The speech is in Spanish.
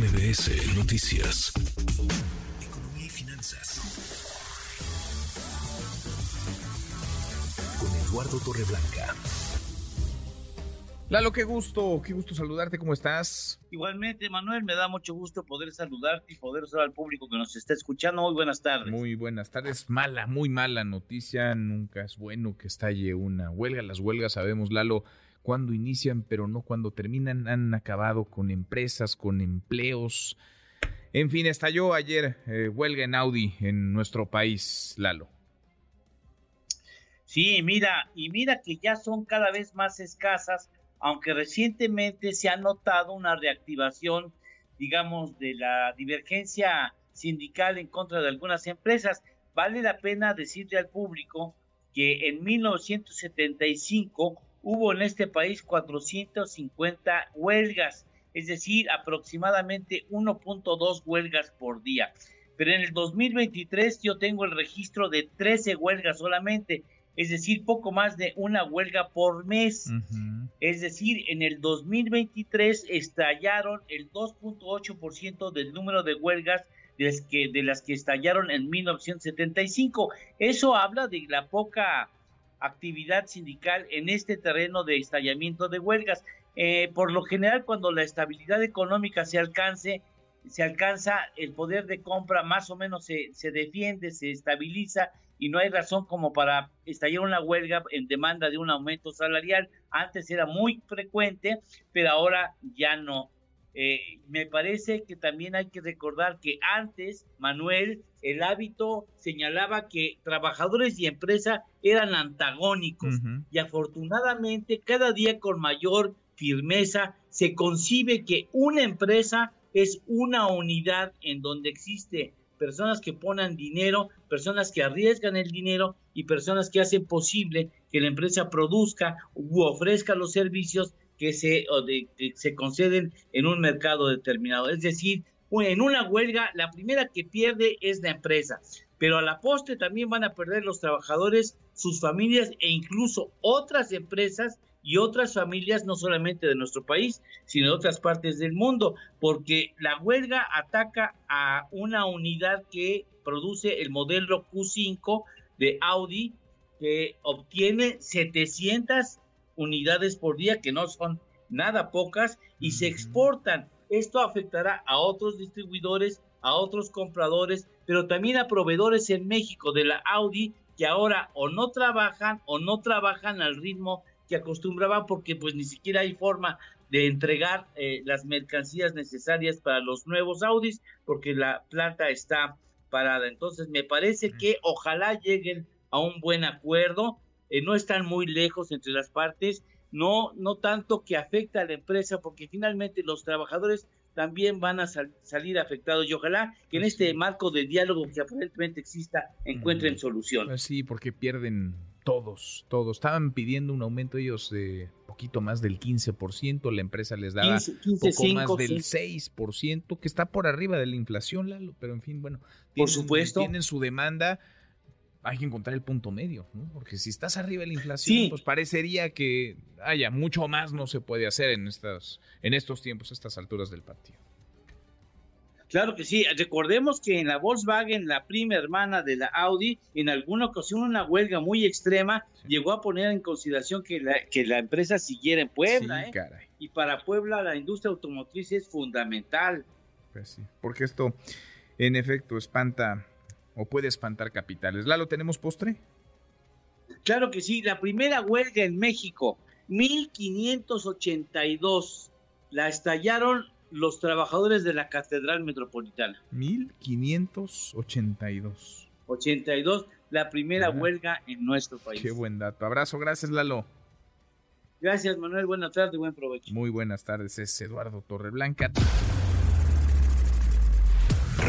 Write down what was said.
MBS Noticias. Economía y finanzas. Con Eduardo Torreblanca. Lalo, qué gusto, qué gusto saludarte, ¿cómo estás? Igualmente, Manuel, me da mucho gusto poder saludarte y poder saludar al público que nos está escuchando. Muy buenas tardes. Muy buenas tardes. Mala, muy mala noticia. Nunca es bueno que estalle una huelga. Las huelgas, sabemos, Lalo, cuando inician, pero no cuando terminan. Han acabado con empresas, con empleos. En fin, estalló ayer eh, huelga en Audi en nuestro país, Lalo. Sí, mira, y mira que ya son cada vez más escasas, aunque recientemente se ha notado una reactivación, digamos, de la divergencia sindical en contra de algunas empresas. Vale la pena decirle al público que en 1975 hubo en este país 450 huelgas, es decir, aproximadamente 1.2 huelgas por día. Pero en el 2023 yo tengo el registro de 13 huelgas solamente, es decir, poco más de una huelga por mes. Es decir, en el 2023 estallaron el 2.8% del número de huelgas de las, que, de las que estallaron en 1975. Eso habla de la poca actividad sindical en este terreno de estallamiento de huelgas. Eh, por lo general, cuando la estabilidad económica se alcance, se alcanza el poder de compra más o menos se, se defiende, se estabiliza y no hay razón como para estallar una huelga en demanda de un aumento salarial. Antes era muy frecuente, pero ahora ya no. Eh, me parece que también hay que recordar que antes, Manuel, el hábito señalaba que trabajadores y empresa eran antagónicos y afortunadamente cada día con mayor firmeza se concibe que una empresa es una unidad en donde existe personas que ponen dinero, personas que arriesgan el dinero y personas que hacen posible que la empresa produzca u ofrezca los servicios que se, que se conceden en un mercado determinado. Es decir, en una huelga, la primera que pierde es la empresa, pero a la postre también van a perder los trabajadores, sus familias e incluso otras empresas y otras familias, no solamente de nuestro país, sino de otras partes del mundo, porque la huelga ataca a una unidad que produce el modelo Q5 de Audi, que obtiene 700 unidades por día, que no son nada pocas, y se exportan. Esto afectará a otros distribuidores, a otros compradores, pero también a proveedores en México de la Audi que ahora o no trabajan o no trabajan al ritmo que acostumbraban porque pues ni siquiera hay forma de entregar eh, las mercancías necesarias para los nuevos Audis porque la planta está parada. Entonces me parece que ojalá lleguen a un buen acuerdo eh, no están muy lejos entre las partes, no, no tanto que afecta a la empresa, porque finalmente los trabajadores también van a salir afectados y ojalá que en este marco de diálogo que aparentemente exista encuentren solución. Pues sí, porque pierden todos, todos. Estaban pidiendo un aumento ellos de poquito más del 15%, la empresa les daba poco más del 6%, que está por arriba de la inflación, Lalo, pero en fin, bueno, por supuesto. tienen su demanda hay que encontrar el punto medio, ¿no? Porque si estás arriba de la inflación, pues parecería que haya mucho más no se puede hacer en estas, en estos tiempos, a estas alturas del partido. Claro que sí. Recordemos que en la Volkswagen, la prima hermana de la Audi, en alguna ocasión una huelga muy extrema llegó a poner en consideración que la, que la empresa siguiera en Puebla. ¿eh? Y para Puebla la industria automotriz es fundamental. Pues sí, porque esto en efecto espanta o puede espantar capitales. ¿Lalo, tenemos postre? Claro que sí, la primera huelga en México, 1582, la estallaron los trabajadores de la Catedral Metropolitana. 1582. 82, la primera huelga en nuestro país. Qué buen dato. Abrazo, gracias Lalo. Gracias Manuel, buenas tardes, buen provecho. Muy buenas tardes, es Eduardo Torreblanca